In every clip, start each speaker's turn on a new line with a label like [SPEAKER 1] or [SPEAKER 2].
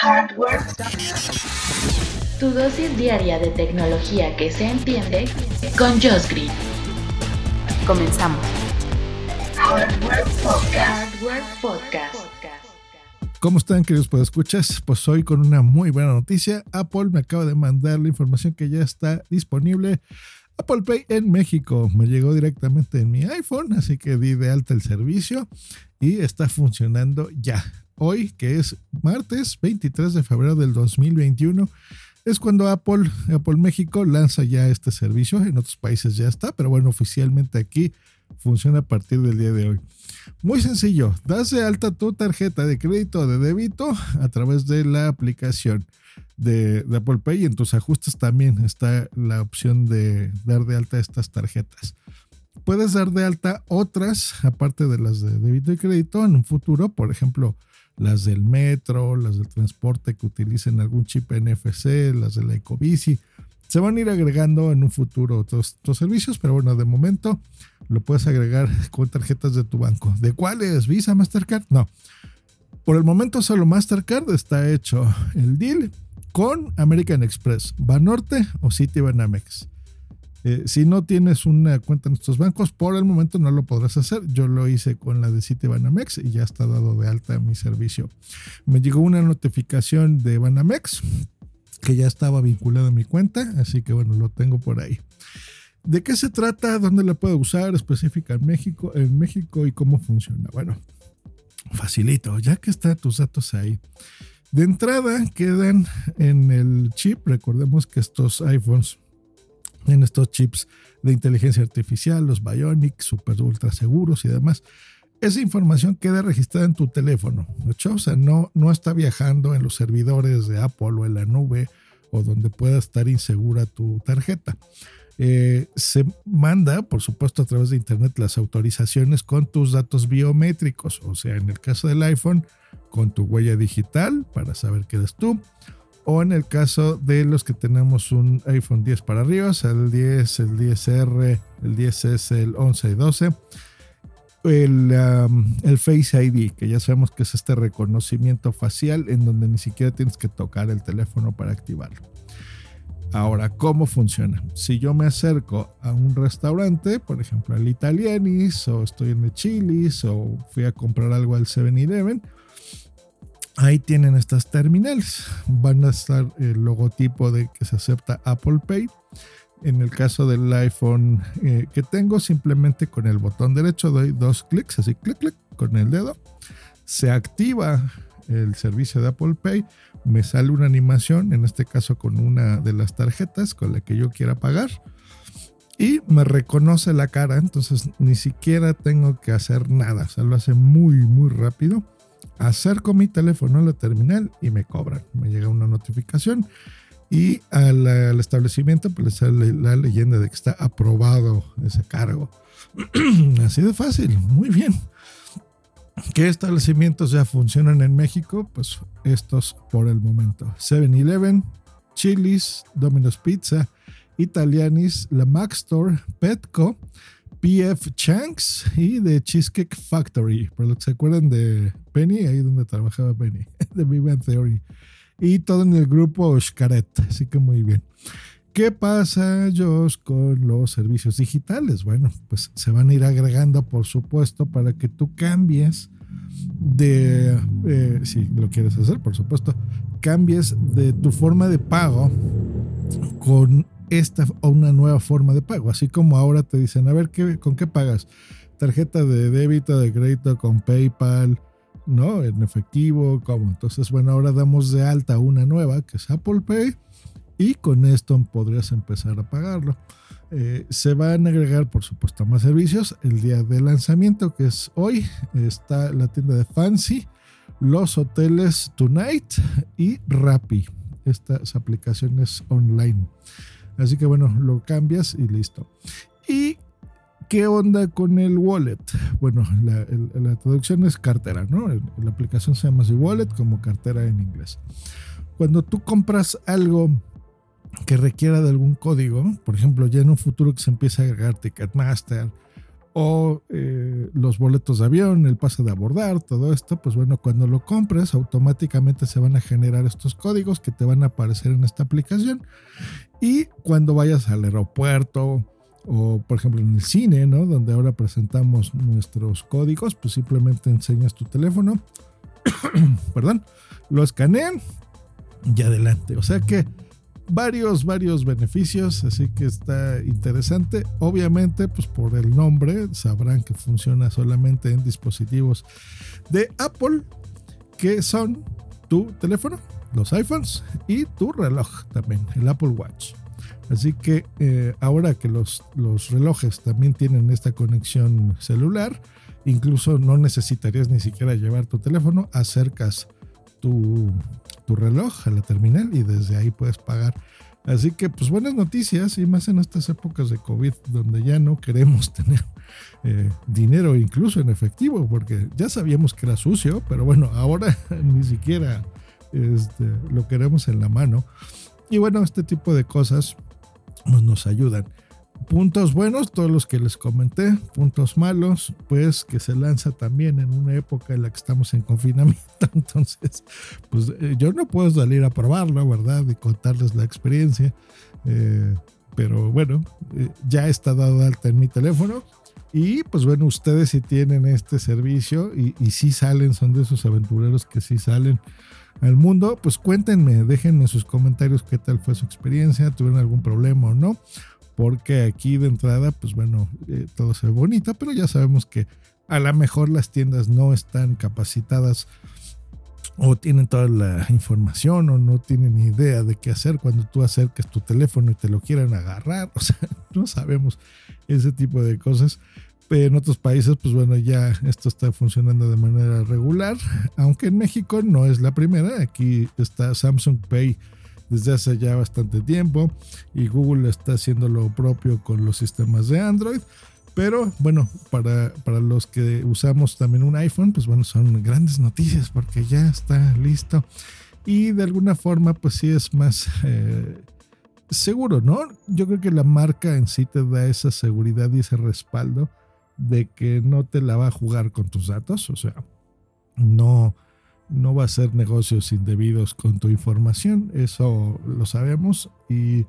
[SPEAKER 1] Hardware. Tu dosis diaria de tecnología que se entiende con Josh Green.
[SPEAKER 2] Comenzamos.
[SPEAKER 1] Hardware Podcast. Hardware Podcast.
[SPEAKER 3] ¿Cómo están, queridos escuchas? Pues hoy con una muy buena noticia. Apple me acaba de mandar la información que ya está disponible. Apple Pay en México me llegó directamente en mi iPhone, así que di de alta el servicio y está funcionando ya. Hoy, que es martes 23 de febrero del 2021, es cuando Apple, Apple México lanza ya este servicio. En otros países ya está, pero bueno, oficialmente aquí funciona a partir del día de hoy. Muy sencillo, das de alta tu tarjeta de crédito o de débito a través de la aplicación de, Apple Pay y en tus ajustes también está la opción de dar de alta estas tarjetas. Puedes dar de alta otras, aparte de las de débito y crédito, en un futuro, por ejemplo, las del metro, las del transporte que utilicen algún chip NFC, las de la Ecobici. Se van a ir agregando en un futuro otros, otros, servicios, pero bueno, de momento lo puedes agregar con tarjetas de tu banco. ¿De cuáles? ¿Visa, Mastercard? No. Por el momento solo Mastercard está hecho el deal con American Express, Banorte o Citibanamex. Eh, si no tienes una cuenta en estos bancos, por el momento no lo podrás hacer. Yo lo hice con la de Citibanamex y ya está dado de alta mi servicio. Me llegó una notificación de Banamex que ya estaba vinculado a mi cuenta, así que bueno, lo tengo por ahí. ¿De qué se trata? ¿Dónde la puedo usar específica en México, en México y cómo funciona? Bueno, facilito, ya que están tus datos ahí. De entrada quedan en el chip, recordemos que estos iPhones, en estos chips de inteligencia artificial, los Bionic, super ultra seguros y demás, esa información queda registrada en tu teléfono, O sea, no, no está viajando en los servidores de Apple o en la nube o donde pueda estar insegura tu tarjeta. Eh, se manda, por supuesto, a través de Internet las autorizaciones con tus datos biométricos, o sea, en el caso del iPhone, con tu huella digital para saber que eres tú. O en el caso de los que tenemos un iPhone 10 para arriba, o sea, el 10, el 10R, el 10S, el 11 y 12. El, um, el, Face ID, que ya sabemos que es este reconocimiento facial en donde ni siquiera tienes que tocar el teléfono para activarlo. Ahora, ¿cómo funciona? Si yo me acerco a un restaurante, por ejemplo al Italianis, o estoy en el Chili's, o fui a comprar algo al 7-Eleven, Ahí tienen estas terminales. Van a estar el logotipo de que se acepta Apple Pay. En el caso del iPhone eh, que tengo, simplemente con el botón derecho doy dos clics, así clic, clic con el dedo. Se activa el servicio de Apple Pay. Me sale una animación, en este caso con una de las tarjetas con la que yo quiera pagar. Y me reconoce la cara, entonces ni siquiera tengo que hacer nada. O sea, lo hace muy, muy rápido acerco mi teléfono a la terminal y me cobran. Me llega una notificación y al, establecimiento pues le sale la leyenda de que está aprobado ese cargo. Así de fácil, muy bien. ¿Qué establecimientos ya funcionan en México? Pues estos por el momento. 7-Eleven, Chili's, Domino's Pizza, Italianis, la Mac Store, Petco, PF Chanks y de Cheesecake Factory. Por lo que se acuerdan de Penny, ahí donde trabajaba Penny, de Big Theory. Y todo en el grupo Xcaret. Así que muy bien. ¿Qué pasa, Josh, con los servicios digitales? Bueno, pues se van a ir agregando, por supuesto, para que tú cambies de, eh, si lo quieres hacer, por supuesto, cambies de tu forma de pago con esta o una nueva forma de pago. Así como ahora te dicen, a ver, ¿qué, ¿con qué pagas? Tarjeta de débito, de crédito, con PayPal, ¿no? En efectivo, ¿cómo? Entonces, bueno, ahora damos de alta una nueva que es Apple Pay y con esto podrías empezar a pagarlo. Eh, se van a agregar, por supuesto, más servicios. El día de lanzamiento, que es hoy, está la tienda de Fancy los hoteles Tonight y Rappi, estas aplicaciones online. Así que bueno, lo cambias y listo. ¿Y qué onda con el wallet? Bueno, la, traducción es cartera, ¿no? La aplicación se llama así wallet como cartera en inglés. Cuando tú compras algo que requiera de algún código, por ejemplo, ya en un futuro que se empiece a agregar Ticketmaster o eh, los boletos de avión, el pase de abordar, todo esto, pues bueno, cuando lo compres automáticamente se van a generar estos códigos que te van a aparecer en esta aplicación y cuando vayas al aeropuerto o por ejemplo en el cine, ¿no? Donde ahora presentamos nuestros códigos, pues simplemente enseñas tu teléfono, perdón, lo escanean y adelante. O sea que varios, varios beneficios, así que está interesante. Obviamente, pues por el nombre sabrán que funciona solamente en dispositivos de Apple, que son tu teléfono, los iPhones y tu reloj también, el Apple Watch. Así que eh, ahora que los, los relojes también tienen esta conexión celular, incluso no necesitarías ni siquiera llevar tu teléfono, acercas tu tu reloj a la terminal y desde ahí puedes pagar. Así que pues buenas noticias y más en estas épocas de COVID donde ya no queremos tener eh, dinero incluso en efectivo porque ya sabíamos que era sucio, pero bueno, ahora ni siquiera este, lo queremos en la mano. Y bueno, este tipo de cosas pues, nos ayudan. Puntos buenos, todos los que les comenté. Puntos malos, pues que se lanza también en una época en la que estamos en confinamiento. Entonces, pues eh, yo no puedo salir a probarlo, ¿verdad? Y contarles la experiencia. Eh, pero bueno, eh, ya está dado alta en mi teléfono. Y pues bueno, ustedes si tienen este servicio y, si salen, son de esos aventureros que sí salen al mundo, pues cuéntenme, déjenme sus comentarios qué tal fue su experiencia, tuvieron algún problema o no porque aquí de entrada, pues bueno, eh, todo se ve bonito, pero ya sabemos que a lo mejor las tiendas no están capacitadas o tienen toda la información o no tienen idea de qué hacer cuando tú acerques tu teléfono y te lo quieran agarrar. O sea, no sabemos ese tipo de cosas. En otros países, pues bueno, ya esto está funcionando de manera regular, aunque en México no es la primera. Aquí está Samsung Pay desde hace ya bastante tiempo y Google está haciendo lo propio con los sistemas de Android. Pero bueno, para, para los que usamos también un iPhone, pues bueno, son grandes noticias porque ya está listo. Y de alguna forma, pues sí es más eh, seguro, ¿no? Yo creo que la marca en sí te da esa seguridad y ese respaldo de que no te la va a jugar con tus datos. O sea, no, no va a hacer negocios indebidos con tu información, eso lo sabemos y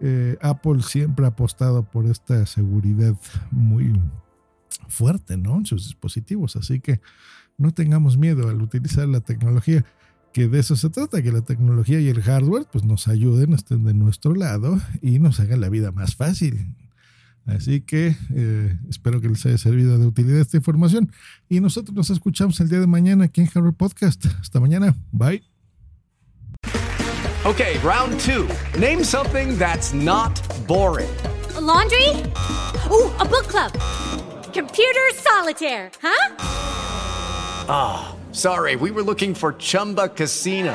[SPEAKER 3] eh, Apple siempre ha apostado por esta seguridad muy fuerte, ¿no? En sus dispositivos, así que no tengamos miedo al utilizar la tecnología, que de eso se trata, que la tecnología y el hardware pues nos ayuden, estén de nuestro lado y nos hagan la vida más fácil. Así que eh, espero que les haya servido de utilidad esta información. Y nosotros nos escuchamos el día de mañana aquí en Harvard Podcast. Hasta mañana. Bye.
[SPEAKER 4] Okay, round two. Name something that's not boring.
[SPEAKER 5] laundry? Ooh, a book club. Computer solitaire, huh?
[SPEAKER 4] Ah, oh, sorry. We were looking for Chumba Casino.